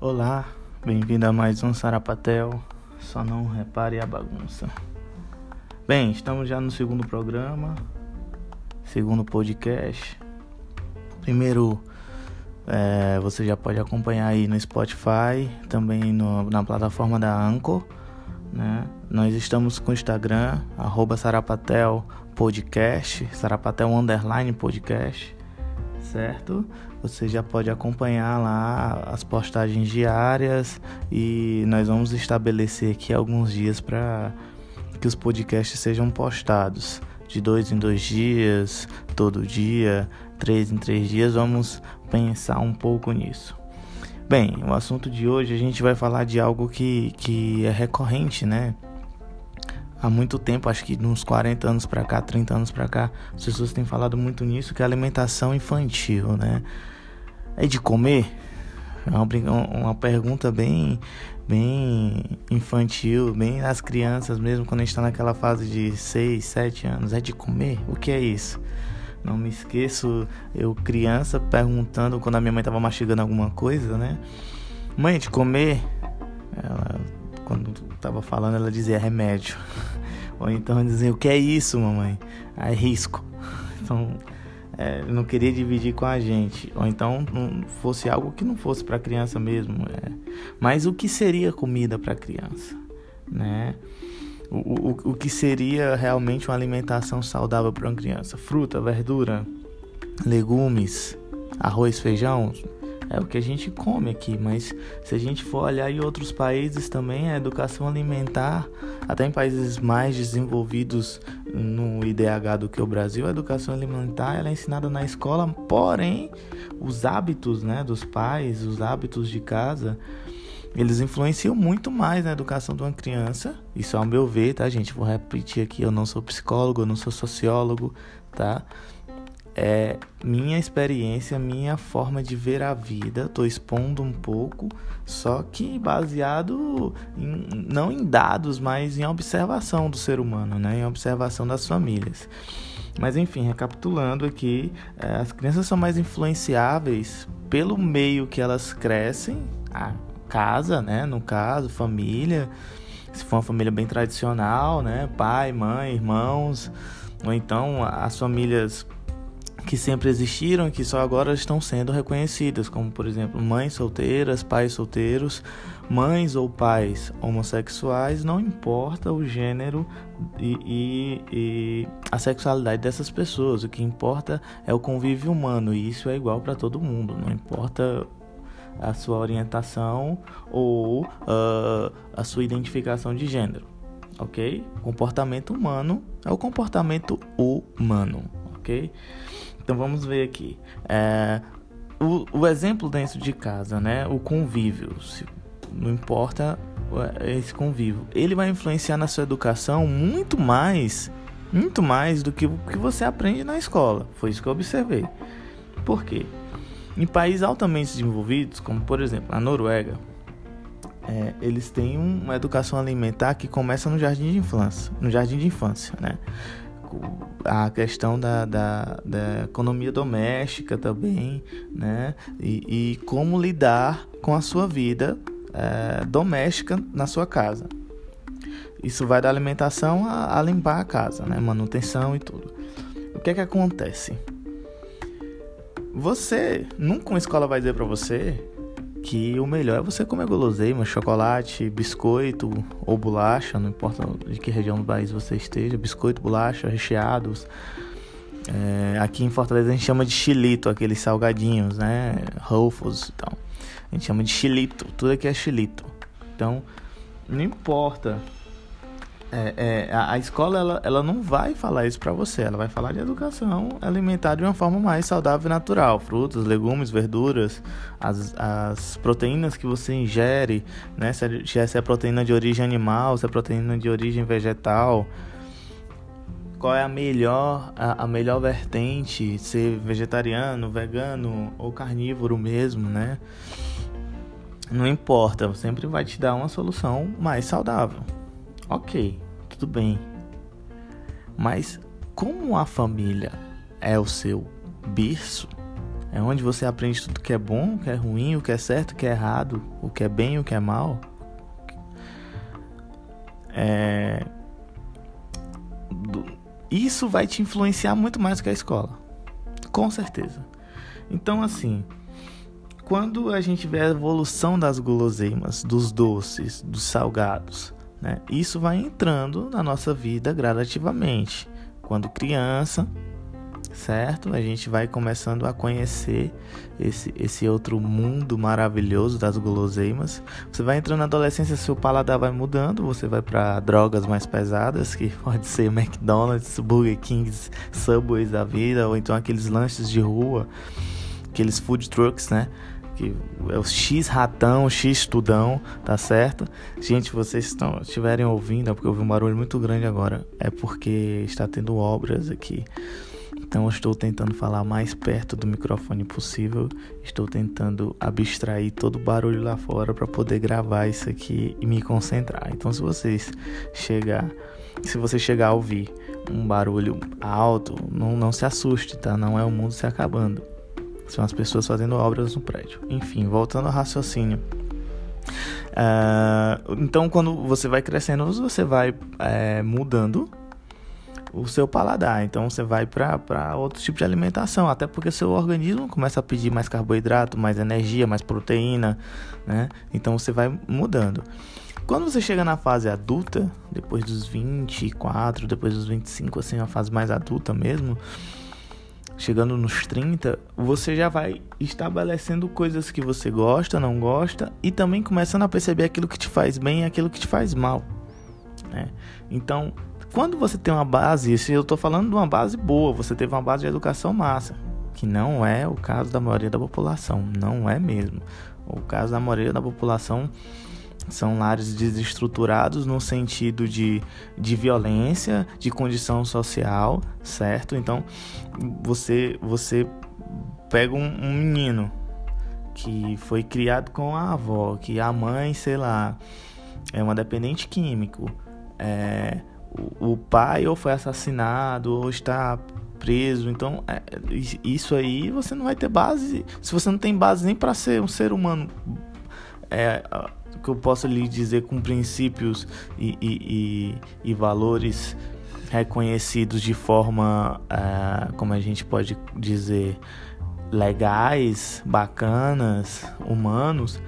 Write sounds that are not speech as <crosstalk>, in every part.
Olá, bem-vindo a mais um Sarapatel. Só não repare a bagunça. Bem, estamos já no segundo programa, segundo podcast. Primeiro, é, você já pode acompanhar aí no Spotify, também no, na plataforma da Anchor. Né? Nós estamos com o Instagram, arroba Sarapatel Podcast, Sarapatel Underline Podcast, certo? Você já pode acompanhar lá as postagens diárias e nós vamos estabelecer aqui alguns dias para que os podcasts sejam postados de dois em dois dias, todo dia, três em três dias. Vamos pensar um pouco nisso. Bem, o assunto de hoje a gente vai falar de algo que, que é recorrente, né? Há muito tempo, acho que uns 40 anos para cá, 30 anos para cá, as pessoas têm falado muito nisso, que é alimentação infantil, né? É de comer? É uma, uma pergunta bem, bem infantil, bem das crianças mesmo, quando a gente está naquela fase de 6, 7 anos. É de comer? O que é isso? Não me esqueço, eu criança perguntando quando a minha mãe tava mastigando alguma coisa, né? Mãe, de comer? Ela, quando tava falando, ela dizia remédio. <laughs> Ou então dizia, o que é isso, mamãe? Ah, é risco. <laughs> Então, é, não queria dividir com a gente. Ou então fosse algo que não fosse para criança mesmo. É. Mas o que seria comida para criança, né? o, o, o que seria realmente uma alimentação saudável para uma criança. Fruta, verdura, legumes, arroz, feijão, é o que a gente come aqui, mas se a gente for olhar em outros países também, a educação alimentar, até em países mais desenvolvidos no IDH do que o Brasil, a educação alimentar ela é ensinada na escola, porém os hábitos né, dos pais, os hábitos de casa, eles influenciam muito mais na educação de uma criança. Isso ao meu ver, tá, gente? Vou repetir aqui, eu não sou psicólogo, eu não sou sociólogo, tá? É minha experiência, minha forma de ver a vida. Tô expondo um pouco, só que baseado em, não em dados, mas em observação do ser humano, né? Em observação das famílias. Mas enfim, recapitulando aqui, é, as crianças são mais influenciáveis pelo meio que elas crescem. Ah, casa, né? No caso, família. Se for uma família bem tradicional, né? Pai, mãe, irmãos. Ou então as famílias que sempre existiram e que só agora estão sendo reconhecidas, como por exemplo mães solteiras, pais solteiros, mães ou pais homossexuais, não importa o gênero e, e, e, a sexualidade dessas pessoas, o que importa é o convívio humano e isso é igual para todo mundo, não importa a sua orientação ou uh, a sua identificação de gênero, ok? Comportamento humano é o comportamento humano, ok? Então vamos ver aqui. É, o, o, exemplo dentro de casa, né? O convívio, se, não importa esse convívio, ele vai influenciar na sua educação muito mais, muito mais do que o que você aprende na escola. Foi isso que eu observei. Por quê? Em países altamente desenvolvidos, como por exemplo a Noruega, é, eles têm uma educação alimentar que começa no jardim de infância, no jardim de infância, né? A questão da, da, da economia doméstica também, né? E, e, como lidar com a sua vida é, doméstica na sua casa. Isso vai da alimentação a, a limpar a casa, né? Manutenção e tudo. O que é que acontece? Você, nunca uma escola vai dizer para você que o melhor é você comer guloseima, chocolate, biscoito ou bolacha, não importa de que região do país você esteja, biscoito, bolacha, recheados. É, aqui em Fortaleza a gente chama de chilito, aqueles salgadinhos, né? Ruffles e tal. A gente chama de chilito, tudo aqui é chilito. Então, não importa é, é, a, a, escola ela, ela não vai falar isso para você, ela vai falar de educação alimentar de uma forma mais saudável e natural, frutas, legumes, verduras, as, as proteínas que você ingere, né? Se é, se é proteína de origem animal, se é proteína de origem vegetal, qual é a melhor a, a melhor vertente, ser vegetariano, vegano ou carnívoro mesmo, né? Não importa, sempre vai te dar uma solução mais saudável. Ok, tudo bem. Mas como a família é o seu berço, É onde você aprende tudo que é bom, o que é ruim, o que é certo, o que é errado, o que é bem, o que é mal. É... Isso vai te influenciar muito mais do que a escola. Com certeza. Então, assim, quando a gente vê a evolução das guloseimas, dos doces, dos salgados, né? Isso vai entrando na nossa vida gradativamente. Quando criança, certo? A gente vai começando a conhecer esse, esse outro mundo maravilhoso das guloseimas. Você vai entrando na adolescência, seu paladar vai mudando, você vai para drogas mais pesadas, que <laughs> pode ser McDonald's, Burger Kings, Subways da vida, ou então aqueles lanches de rua, aqueles food trucks, né? Que é o X ratão, X tudão, tá certo? Gente, vocês estão estiverem ouvindo, é porque eu ouvi um barulho muito grande agora, é porque está tendo obras aqui. Então eu estou tentando falar mais perto do microfone possível. Estou tentando abstrair todo o barulho lá fora para poder gravar isso aqui e me concentrar. Então se vocês chegar, se você chegar a ouvir um barulho alto, não, não se assuste, tá? Não é o mundo se acabando. São as pessoas fazendo obras no prédio. Enfim, voltando ao raciocínio. Uh, então, quando você vai crescendo, você vai é, mudando o seu paladar. Então você vai para outro tipo de alimentação, até porque seu organismo começa a pedir mais carboidrato, mais energia, mais proteína, né? Então você vai mudando. Quando você chega na fase adulta, depois dos 24, depois dos 25, assim, a fase mais adulta mesmo, chegando nos 30, você já vai estabelecendo coisas que você gosta, não gosta e também começando a perceber aquilo que te faz bem e aquilo que te faz mal. Né? Então, quando você tem uma base, se eu estou falando de uma base boa, você teve uma base de educação massa, que não é o caso da maioria da população, não é mesmo. O caso da maioria da população são lares desestruturados no sentido de, de violência, de condição social, certo? Então, você, você pega um, um menino que foi criado com a avó, que a mãe, sei lá, é uma dependente químico, é, o, o pai ou foi assassinado ou está preso. Então, é, isso aí você não vai ter base. Se você não tem base nem para ser um ser humano, é, que eu posso lhe dizer com princípios e, e, e, e valores reconhecidos de forma, é, como a gente pode dizer, legais, bacanas, humanos.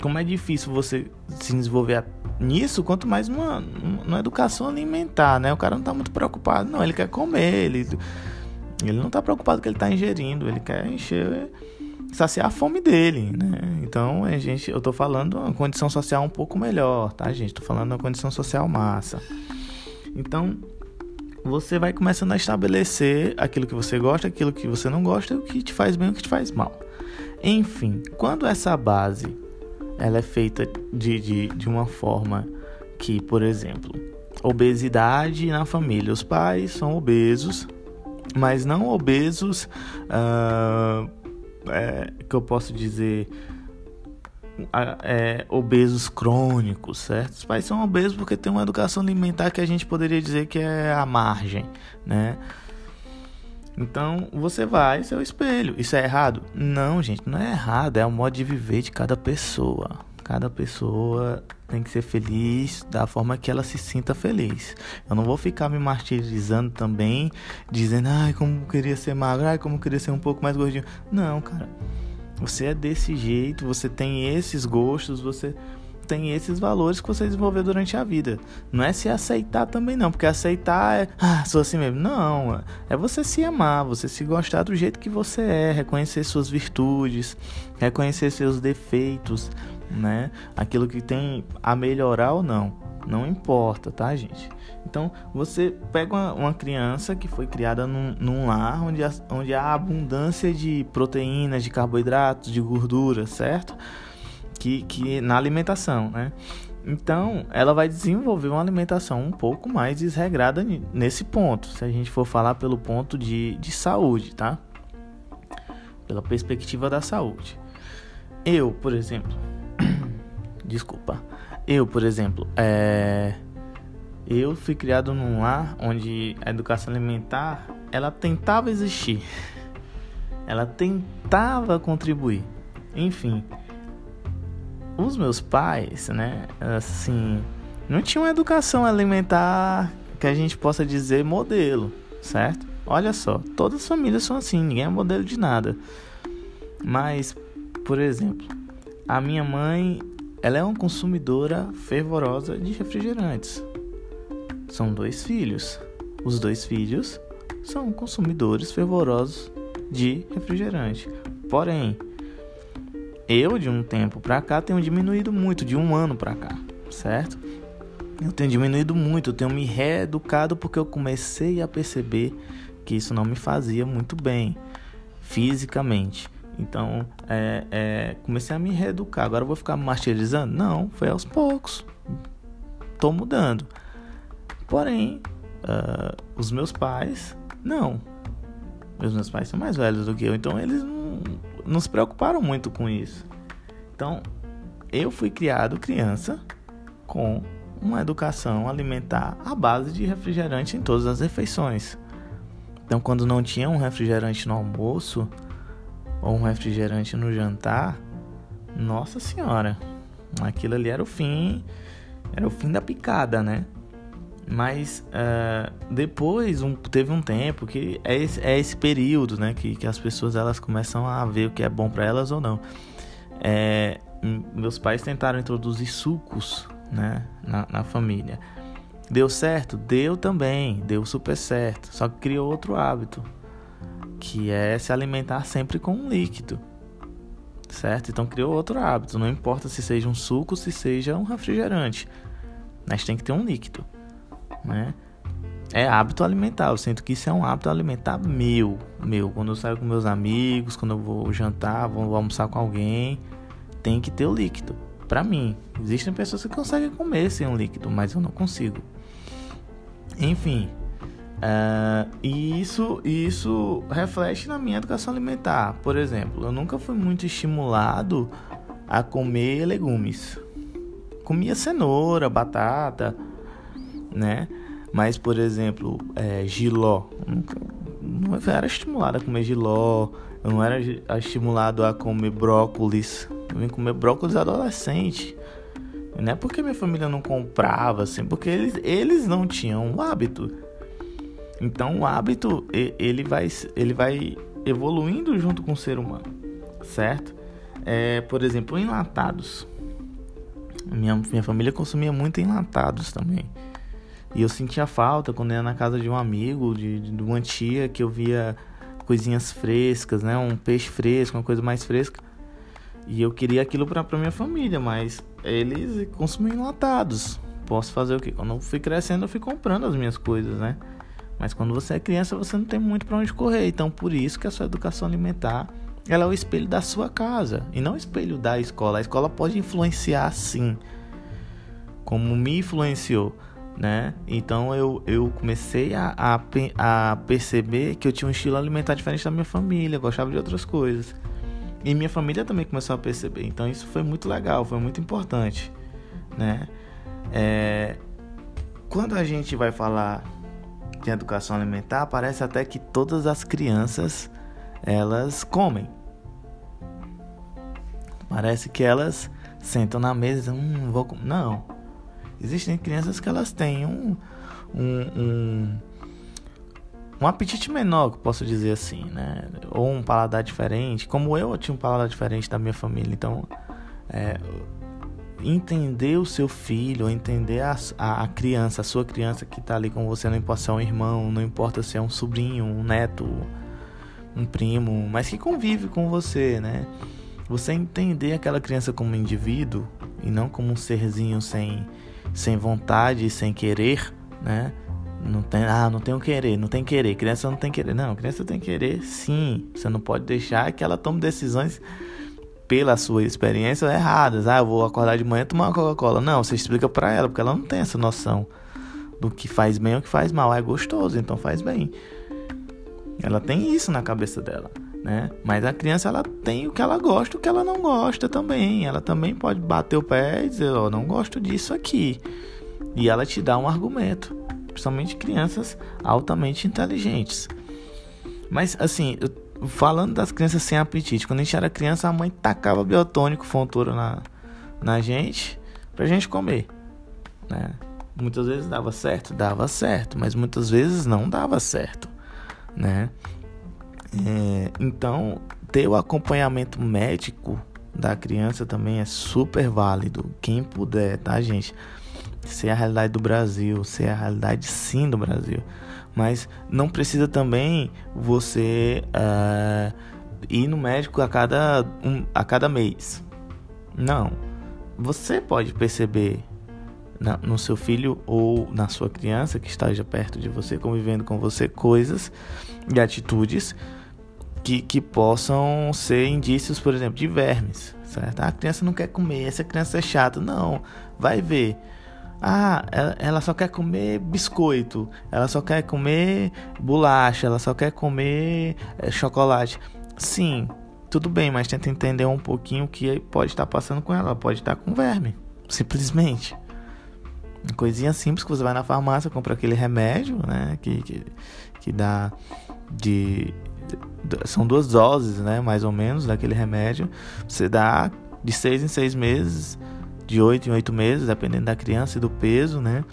Como é difícil você se desenvolver nisso, quanto mais uma, uma educação alimentar, né? O cara não tá muito preocupado, não, ele quer comer, ele, ele não tá preocupado que ele tá ingerindo, ele quer encher, saciar a fome dele, né? Então, a gente, eu tô falando uma condição social um pouco melhor, tá, gente? Tô falando uma condição social massa. Então, você vai começando a estabelecer aquilo que você gosta, aquilo que você não gosta, o que te faz bem, o que te faz mal. Enfim, quando essa base ela é feita de, de, de uma forma que, por exemplo, obesidade na família. Os pais são obesos, mas não obesos, uh, é, que eu posso dizer, é, obesos crônicos, certo? Os pais são obesos porque tem uma educação alimentar que a gente poderia dizer que é a margem, né? Então você vai seu espelho. Isso é errado? Não, gente, não é errado. É o modo de viver de cada pessoa. Cada pessoa tem que ser feliz da forma que ela se sinta feliz. Eu não vou ficar me martirizando também, dizendo, ai, como queria ser magro, ai, como queria ser um pouco mais gordinho. Não, cara. Você é desse jeito, você tem esses gostos, você tem esses valores que você desenvolveu durante a vida. Não é se aceitar também não, porque aceitar é, ah, sou assim mesmo. Não, é você se amar, você se gostar do jeito que você é, reconhecer suas virtudes, reconhecer seus defeitos, né? Aquilo que tem a melhorar ou não. Não importa, tá, gente? Então, você pega uma, uma criança que foi criada num, num lar onde, onde há abundância de proteínas, de carboidratos, de gordura, certo? que, que na alimentação, né? Então, ela vai desenvolver uma alimentação um pouco mais desregrada nesse ponto, se a gente for falar pelo ponto de, de saúde, tá? Pela perspectiva da saúde. Eu, por exemplo, desculpa, eu, por exemplo, é, eu fui criado num lar onde a educação alimentar ela tentava existir. ela tentava contribuir. Enfim, os meus pais, né, assim, não tinham uma educação alimentar que a gente possa dizer modelo, certo? Olha só, todas as famílias são assim, ninguém é modelo de nada. Mas, por exemplo, a minha mãe, ela é uma consumidora fervorosa de refrigerantes. São dois filhos. Os dois filhos são consumidores fervorosos de refrigerante. Porém, eu de um tempo para cá tenho diminuído muito, de um ano para cá, certo? Eu tenho diminuído muito, eu tenho me reeducado porque eu comecei a perceber que isso não me fazia muito bem fisicamente. Então, é, é, comecei a me reeducar. Agora eu vou ficar martirizando? Não, foi aos poucos. Tô mudando. Porém, uh, os meus pais, não. Os meus pais são mais velhos do que eu, então eles não, não se preocuparam muito com isso. Então, eu fui criado criança com uma educação alimentar à base de refrigerante em todas as refeições. Então, quando não tinha um refrigerante no almoço ou um refrigerante no jantar, nossa senhora, aquilo ali era o fim, era o fim da picada, né? Mas uh, depois um, teve um tempo que é esse, é esse período, né, que, que as pessoas elas começam a ver o que é bom para elas ou não. É, meus pais tentaram introduzir sucos, né, na, na família. Deu certo? Deu também, deu super certo. Só que criou outro hábito, que é se alimentar sempre com um líquido. Certo? Então criou outro hábito. Não importa se seja um suco, se seja um refrigerante. Mas tem que ter um líquido né? É hábito alimentar. Eu sinto que isso é um hábito alimentar meu, meu. Quando eu saio com meus amigos, quando eu vou jantar, vou, almoçar com alguém, tem que ter o líquido. Para mim, existem pessoas que conseguem comer sem um líquido, mas eu não consigo. Enfim, uh, e isso, isso reflete na minha educação alimentar. Por exemplo, eu nunca fui muito estimulado a comer legumes. Comia cenoura, batata, né? Mas, por exemplo, é, giló. Não era estimulado a comer giló. Eu não era estimulado a comer brócolis. Eu vim comer brócolis adolescente. Não é porque minha família não comprava, assim, porque eles, eles não tinham o hábito. Então o hábito ele vai, ele vai evoluindo junto com o ser humano, certo? É, por exemplo, enlatados. Minha, minha família consumia muito enlatados também. E eu sentia falta quando ia na casa de um amigo, de, de uma tia, que eu via coisinhas frescas, né? Um peixe fresco, uma coisa mais fresca. E eu queria aquilo para minha família, mas eles consumiam enlatados. Posso fazer o quê? Quando eu fui crescendo, eu fui comprando as minhas coisas, né? Mas quando você é criança, você não tem muito para onde correr. Então, por isso que a sua educação alimentar ela é o espelho da sua casa e não o espelho da escola. A escola pode influenciar sim, como me influenciou né? Então eu, eu comecei a, a, a, perceber que eu tinha um estilo alimentar diferente da minha família, gostava de outras coisas. E minha família também começou a perceber. Então isso foi muito legal, foi muito importante, né? É, quando a gente vai falar de educação alimentar, parece até que todas as crianças elas comem. Parece que elas sentam na mesa, hum, vou comer. Não Existem crianças que elas têm um, um, um, um apetite menor, que posso dizer assim, né? Ou um paladar diferente. Como eu, eu tinha um paladar diferente da minha família. Então, é, entender o seu filho, entender a, a, a, criança, a sua criança que está ali com você, não importa se é um irmão, não importa se é um sobrinho, um neto, um primo, mas que convive com você, né? Você entender aquela criança como um indivíduo e não como um serzinho sem sem vontade, sem querer, né? Não tem, ah, não tenho querer, não tem querer. Criança não tem querer. Não, criança tem querer sim. Você não pode deixar que ela tome decisões pela sua experiência erradas. Ah, eu vou acordar de manhã e tomar uma Coca-Cola. Não, você explica para ela, porque ela não tem essa noção do que faz bem ou que faz mal. É gostoso, então faz bem. Ela tem isso na cabeça dela né? Mas a criança ela tem o que ela gosta, o que ela não gosta também. Ela também pode bater o pé e dizer, ó, oh, não gosto disso aqui. E ela te dá um argumento, principalmente crianças altamente inteligentes. Mas assim, falando das crianças sem apetite, quando a gente era criança, a mãe tacava biotônico, fontura na, na gente pra gente comer, né? Muitas vezes dava certo, dava certo, mas muitas vezes não dava certo, né? É, então, ter o acompanhamento médico da criança também é super válido. Quem puder, tá, gente? Se é a realidade do Brasil, se é a realidade sim do Brasil. Mas não precisa também você uh, ir no médico a cada, um, a cada mês. Não. Você pode perceber na, no seu filho ou na sua criança que esteja perto de você, convivendo com você, coisas e atitudes que, que possam ser indícios, por exemplo, de vermes, certo? Ah, a criança não quer comer, essa criança é chata. Não, vai ver. Ah, ela, ela só quer comer biscoito, ela só quer comer bolacha, ela só quer comer é, chocolate. Sim, tudo bem, mas tenta entender um pouquinho o que pode estar passando com ela. Ela pode estar com verme, simplesmente. Coisinha simples que você vai na farmácia, compra aquele remédio, né? Que, que, que dá de. São duas doses, né? Mais ou menos, daquele remédio. Você dá de seis em seis meses, de oito em oito meses, dependendo da criança e do peso, né?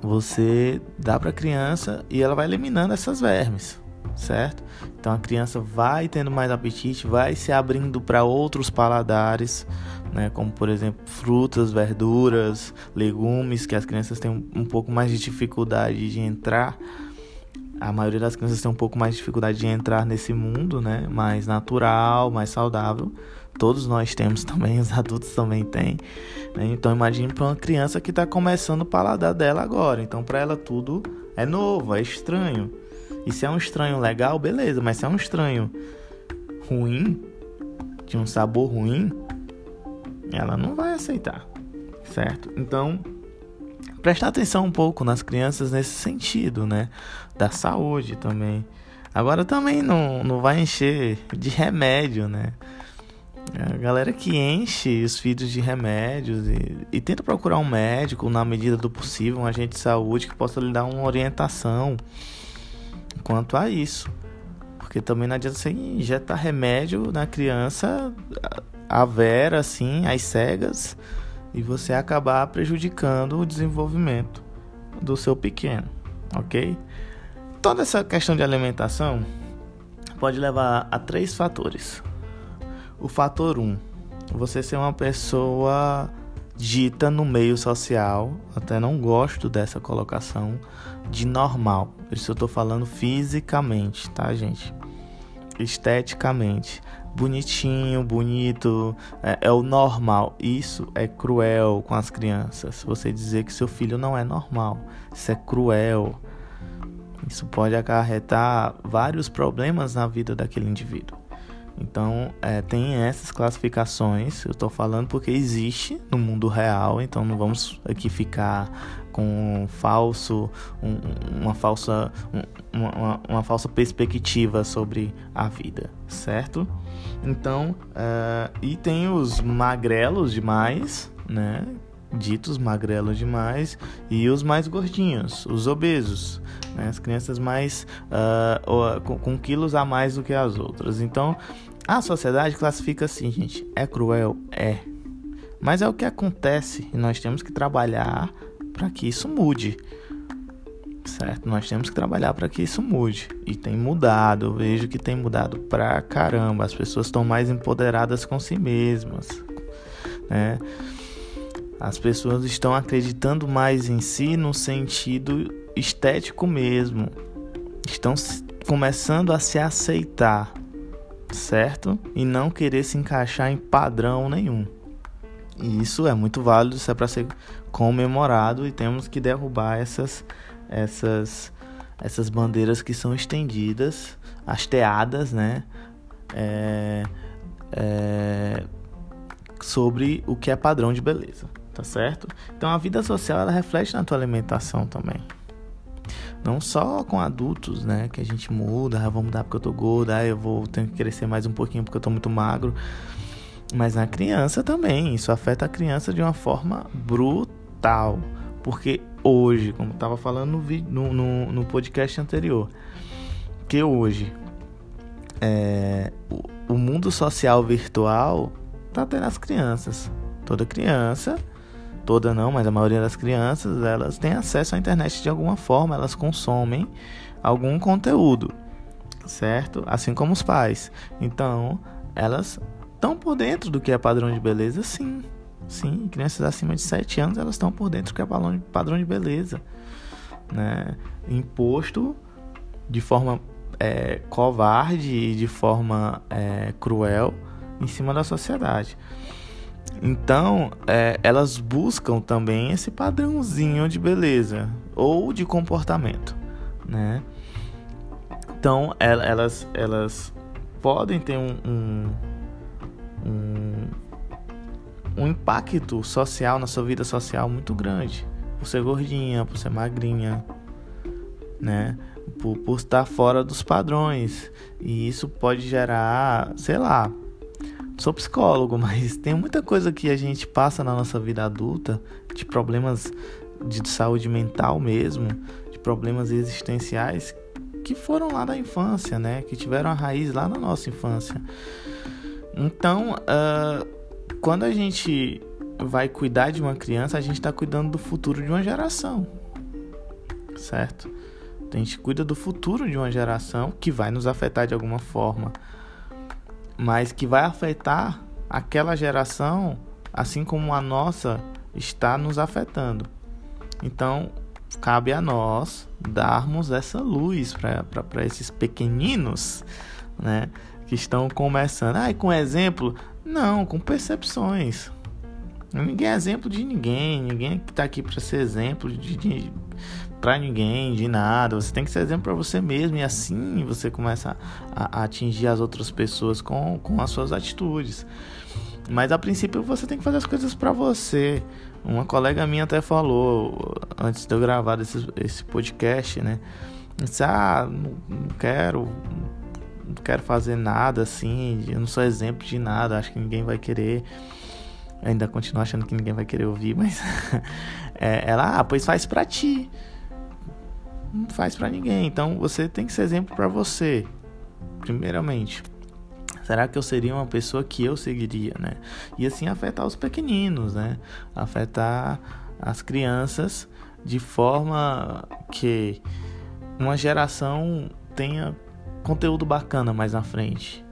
Você dá para a criança e ela vai eliminando essas vermes, certo? Então a criança vai tendo mais apetite, vai se abrindo para outros paladares né? Como por exemplo frutas, verduras, legumes, que as crianças têm um pouco mais de dificuldade de entrar. A maioria das crianças tem um pouco mais de dificuldade de entrar nesse mundo, né? Mais natural, mais saudável. Todos nós temos também, <laughs> os adultos também têm. Né? Então imagine para uma criança que está começando o paladar dela agora. Então para ela tudo é novo, é estranho. E se é um estranho legal, beleza. Mas se é um estranho ruim, de um sabor ruim, ela não vai aceitar, certo? Então, prestar atenção um pouco nas crianças nesse sentido, né? Da saúde também. Agora também não, não vai encher de remédio, né? A galera que enche os filhos de remédios e, e, tenta procurar um médico na medida do possível, um agente de saúde que possa lhe dar uma orientação quanto a isso. Porque também não adianta você injetar remédio na criança a vera, assim, às cegas, e você acabar prejudicando o desenvolvimento do seu pequeno, ok? Toda essa questão de alimentação pode levar a três fatores. O fator 1, um, você ser uma pessoa dita no meio social, até não gosto dessa colocação, de normal. Isso eu estou falando fisicamente, tá, gente? Esteticamente bonitinho, bonito, é, é, o normal. Isso é cruel com as crianças. Você dizer que seu filho não é normal, isso é cruel. Isso pode acarretar vários problemas na vida daquele indivíduo. Então, é, tem essas classificações. Eu estou falando porque existe no mundo real. Então, não vamos aqui ficar com um falso, um, uma falsa, um, uma, uma, falsa perspectiva sobre a vida, certo? Então, uh, e tem os magrelos demais, né? Ditos magrelos demais e os mais gordinhos, os obesos, né? as crianças mais uh, com, com quilos a mais do que as outras. Então, a sociedade classifica assim, gente: é cruel? É. Mas é o que acontece e nós temos que trabalhar para que isso mude. Certo? Nós temos que trabalhar para que isso mude. E tem mudado. Eu vejo que tem mudado pra caramba. As pessoas estão mais empoderadas com si mesmas. Né? As pessoas estão acreditando mais em si no sentido estético mesmo. Estão começando a se aceitar certo? E não querer se encaixar em padrão nenhum. E isso é muito válido, isso é para ser comemorado e temos que derrubar essas essas essas bandeiras que são estendidas, hasteadas, né? É, é, sobre o que é padrão de beleza, tá certo? Então a vida social ela reflete na tua alimentação também. Não só com adultos, né? Que a gente muda, ah, vou mudar porque eu tô gorda, ah, eu vou ter que crescer mais um pouquinho porque eu tô muito magro. Mas na criança também. Isso afeta a criança de uma forma brutal. Porque hoje, como eu tava falando no, no, no, no podcast anterior, que hoje é, o, o mundo social virtual tá tendo as crianças. Toda criança, toda não, mas a maioria das crianças, elas têm acesso à internet de alguma forma, elas consomem algum conteúdo, certo? Assim como os pais. Então, elas estão por dentro do que é padrão de beleza, sim. Sim, crianças acima de 7 anos, elas estão por dentro do que é padrão de beleza. Né? Imposto de forma é, covarde e de forma é, cruel em cima da sociedade. Então, é, elas buscam também esse padrãozinho de beleza ou de comportamento, né? Então, elas, elas podem ter um, um, um, impacto social na sua vida social muito grande. Por ser gordinha, por ser magrinha, né? Por, por estar fora dos padrões. E isso pode gerar, sei lá, sou psicólogo, <laughs> mas tem muita coisa que a gente passa na nossa vida adulta, de problemas de saúde mental mesmo, de problemas existenciais que foram lá da infância, né? Que tiveram a raiz lá na nossa infância. Então, uh, quando a gente vai cuidar de uma criança, a gente está cuidando do futuro de uma geração, certo? A gente cuida do futuro de uma geração que vai nos afetar de alguma forma, mas que vai afetar aquela geração, assim como a nossa está nos afetando. Então, cabe a nós darmos essa luz para esses pequeninos, né? Que estão começando. Ah, com exemplo? Não, com percepções. Ninguém é exemplo de ninguém. Ninguém está aqui para ser exemplo de, de para ninguém, de nada. Você tem que ser exemplo para você mesmo. E assim você começa a, a atingir as outras pessoas com, com as suas atitudes. Mas a princípio você tem que fazer as coisas para você. Uma colega minha até falou antes de eu gravar esse, esse podcast, né? Disse, ah, não, quero, não quero fazer nada assim, eu não sou exemplo de nada, acho que ninguém vai querer. Ainda continuo achando que ninguém vai querer ouvir, mas <laughs> é, ela, ah, pois faz pra ti. Não faz pra ninguém. Então você tem que ser exemplo para você, primeiramente. Será que eu seria uma pessoa que eu seguiria, né? E assim afetar os pequeninos, né? Afetar as crianças de forma que uma geração tenha conteúdo bacana mais na frente.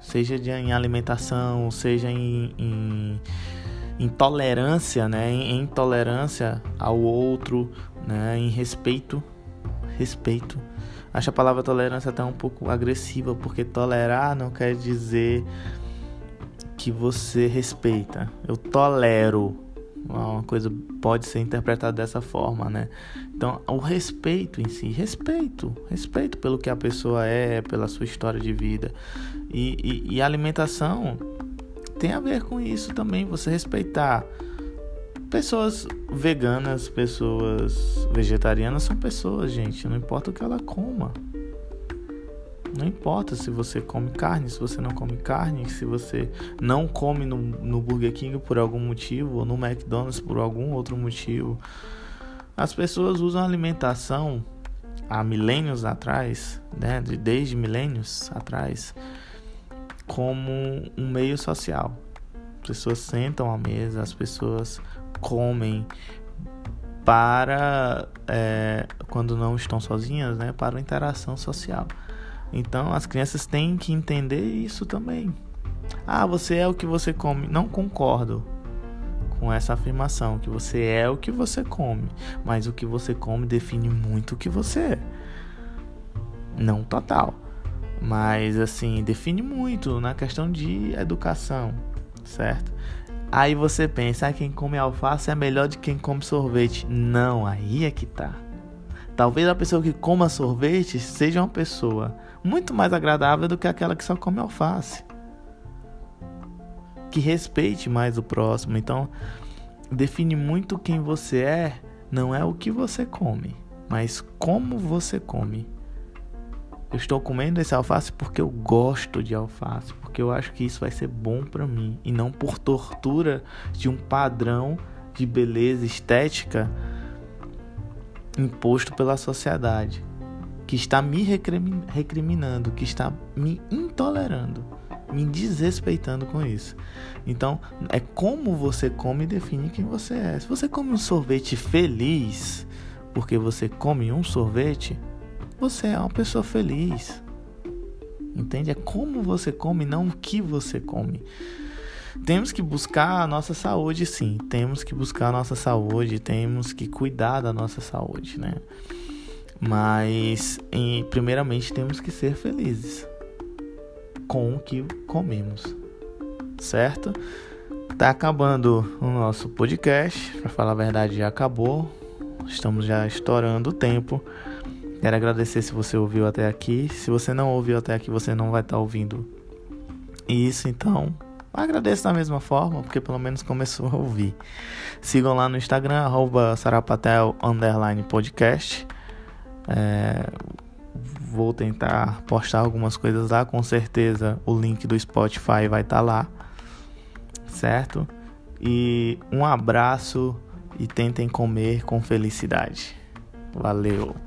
Seja de, em alimentação, seja em, em, em tolerância, né? Em, em tolerância ao outro, né? Em respeito. Respeito Acho a palavra tolerância até um pouco agressiva, porque tolerar não quer dizer que você respeita. Eu tolero. Uma coisa pode ser interpretada dessa forma, né? Então, o respeito em si, respeito, respeito pelo que a pessoa é, pela sua história de vida. E, e, e alimentação tem a ver com isso também, você respeitar Pessoas veganas, pessoas vegetarianas são pessoas, gente. Não importa o que ela coma. Não importa se você come carne, se você não come carne, se você não come no, no Burger King por algum motivo, ou no McDonald's por algum outro motivo. As pessoas usam alimentação há milênios atrás, né, desde milênios atrás, como um meio social. As pessoas sentam à mesa, as pessoas comem para é, quando não estão sozinhas, né, para a interação social. Então as crianças têm que entender isso também. Ah, você é o que você come. Não concordo com essa afirmação que você é o que você come, mas o que você come define muito o que você é. Não total, mas assim define muito na questão de educação, certo? Aí você pensa, ah, quem come alface é melhor de quem come sorvete. Não, aí é que tá. Talvez a pessoa que coma sorvete seja uma pessoa muito mais agradável do que aquela que só come alface. Que respeite mais o próximo. Então, define muito quem você é, não é o que você come, mas como você come. Eu estou comendo esse alface porque eu gosto de alface, porque eu acho que isso vai ser bom para mim e não por tortura de um padrão de beleza estética imposto pela sociedade. que está me recriminando, que está me intolerando, me desrespeitando com isso. Então, é como você come e define quem você é. Se você come um sorvete feliz, porque você come um sorvete, você é uma pessoa feliz. Entende? É como você come, não o que você come. Temos que buscar a nossa saúde, sim. Temos que buscar a nossa saúde, temos que cuidar da nossa saúde, né? Mas, em, primeiramente, temos que ser felizes com o que comemos, certo? Tá acabando o nosso podcast. Para falar a verdade, já acabou. Estamos já estourando o tempo. Quero agradecer se você ouviu até aqui. Se você não ouviu até aqui, você não vai estar tá ouvindo isso. Então, agradeço da mesma forma, porque pelo menos começou a ouvir. Sigam lá no Instagram, arroba sarapatel, podcast. É, vou tentar postar algumas coisas lá, com certeza o link do Spotify vai estar tá lá, certo? E um abraço e tentem comer com felicidade. Valeu!